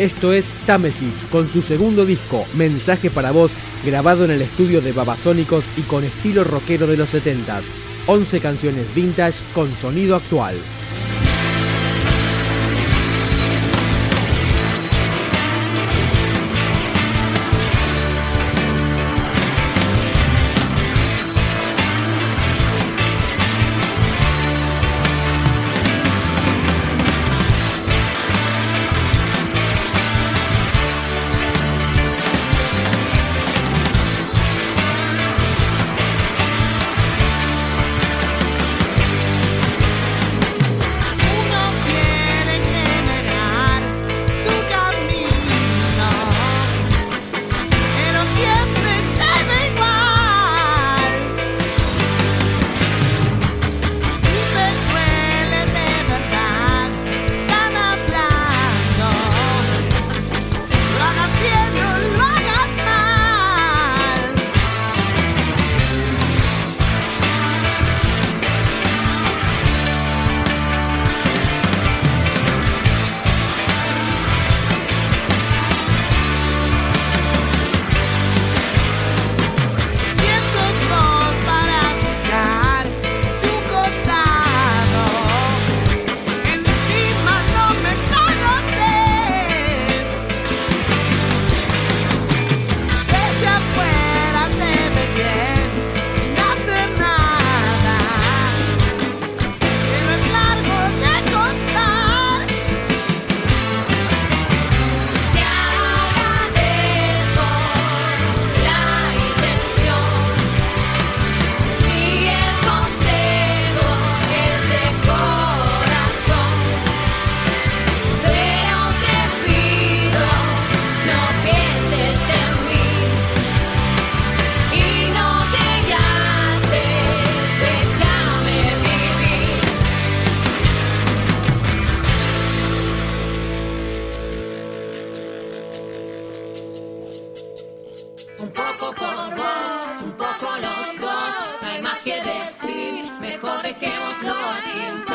Esto es Támesis, con su segundo disco, Mensaje para vos, grabado en el estudio de Babasónicos y con estilo rockero de los 70s. 11 canciones vintage con sonido actual. dejémoslo así.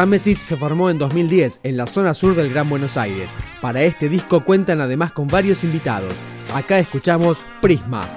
Támesis se formó en 2010 en la zona sur del Gran Buenos Aires. Para este disco cuentan además con varios invitados. Acá escuchamos Prisma.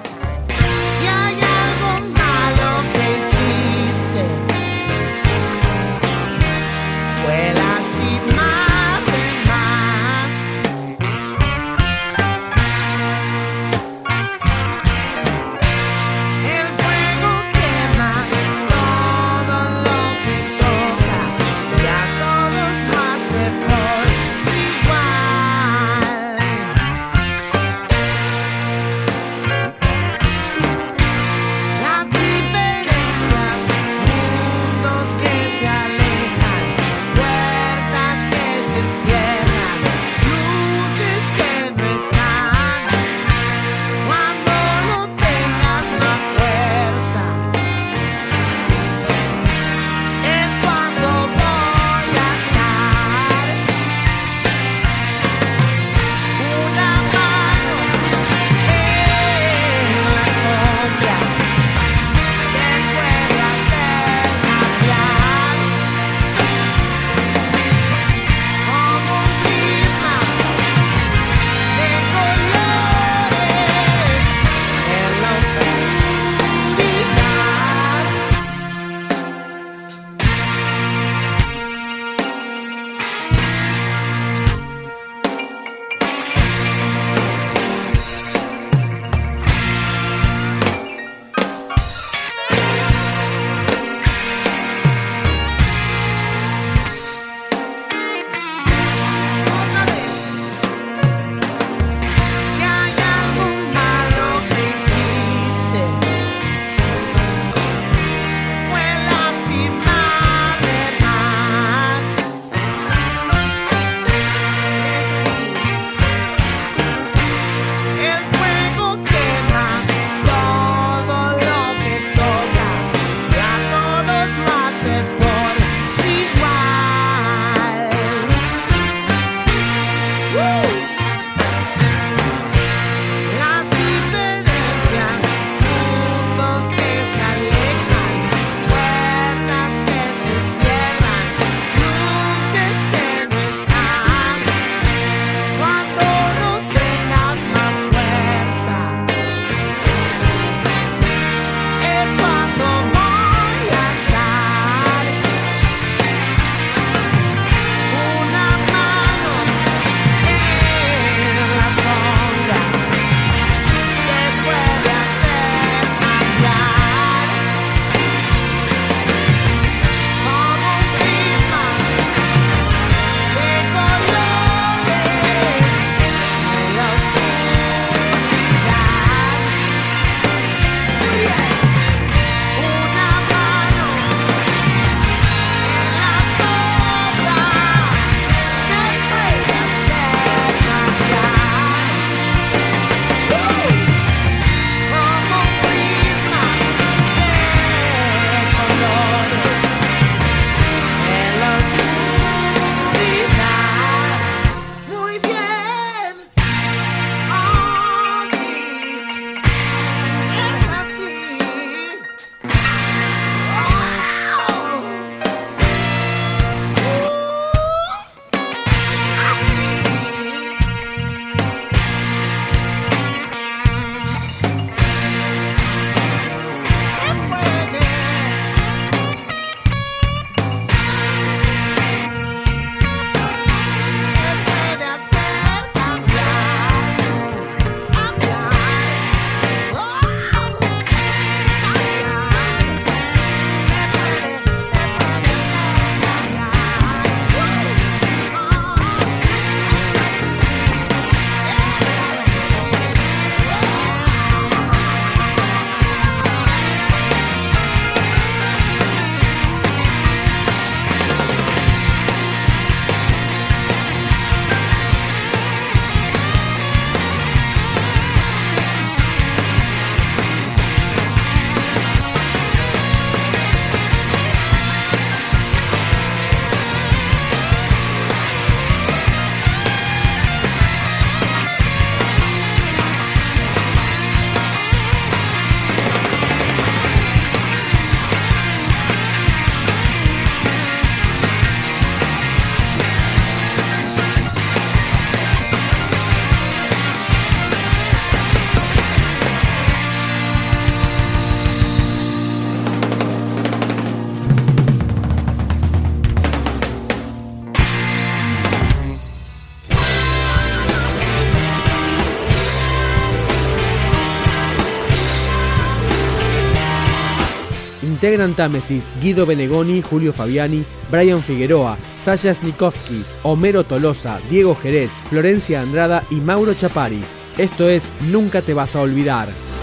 Integran Támesis Guido Benegoni, Julio Fabiani, Brian Figueroa, Sasha Snikovsky, Homero Tolosa, Diego Jerez, Florencia Andrada y Mauro Chapari. Esto es Nunca te vas a olvidar.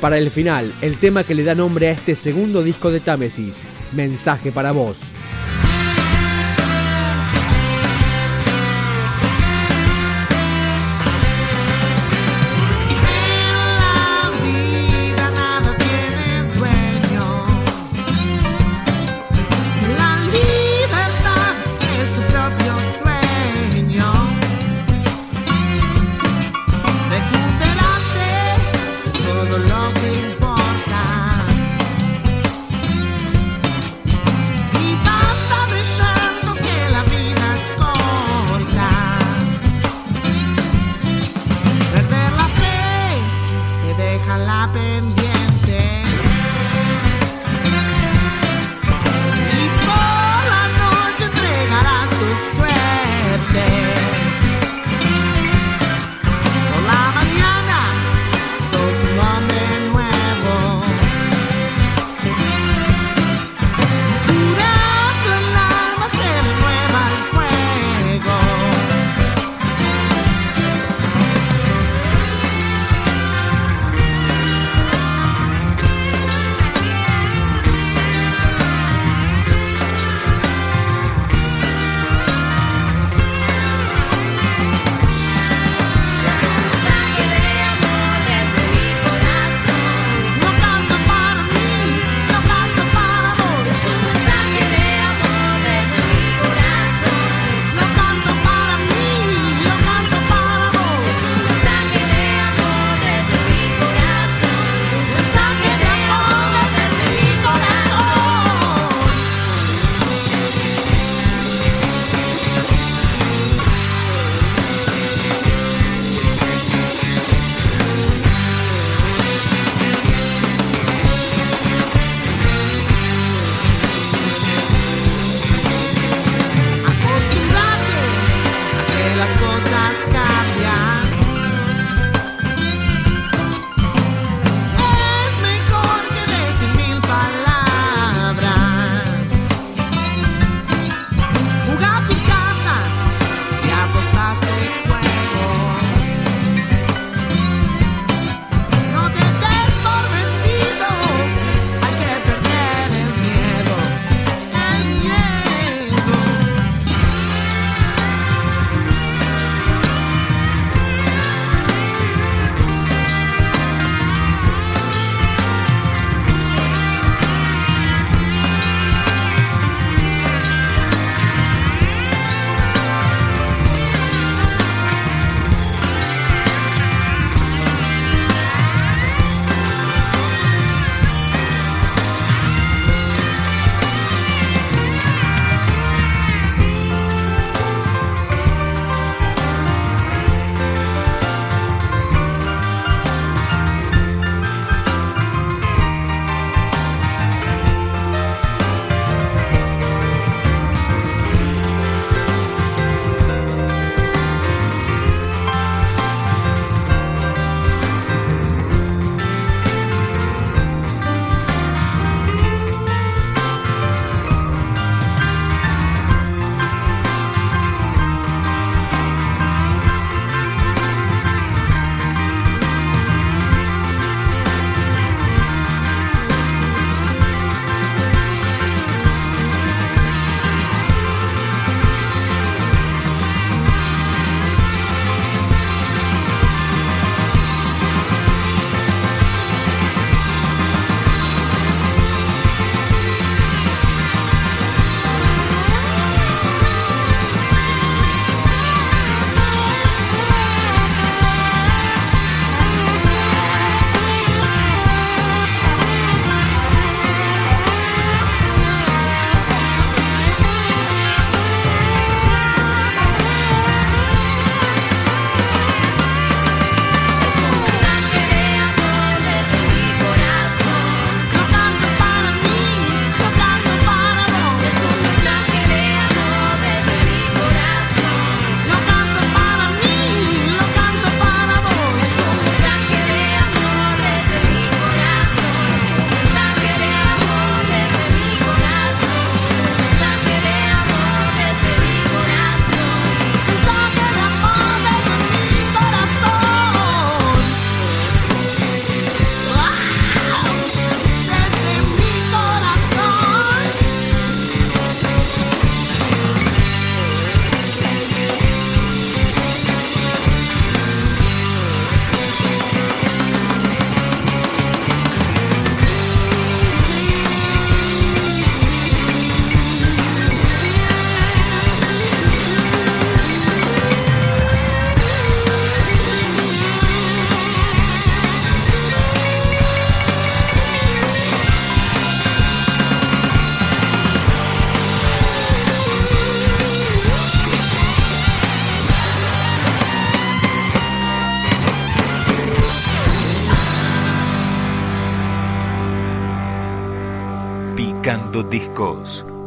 Para el final, el tema que le da nombre a este segundo disco de Támesis, Mensaje para vos.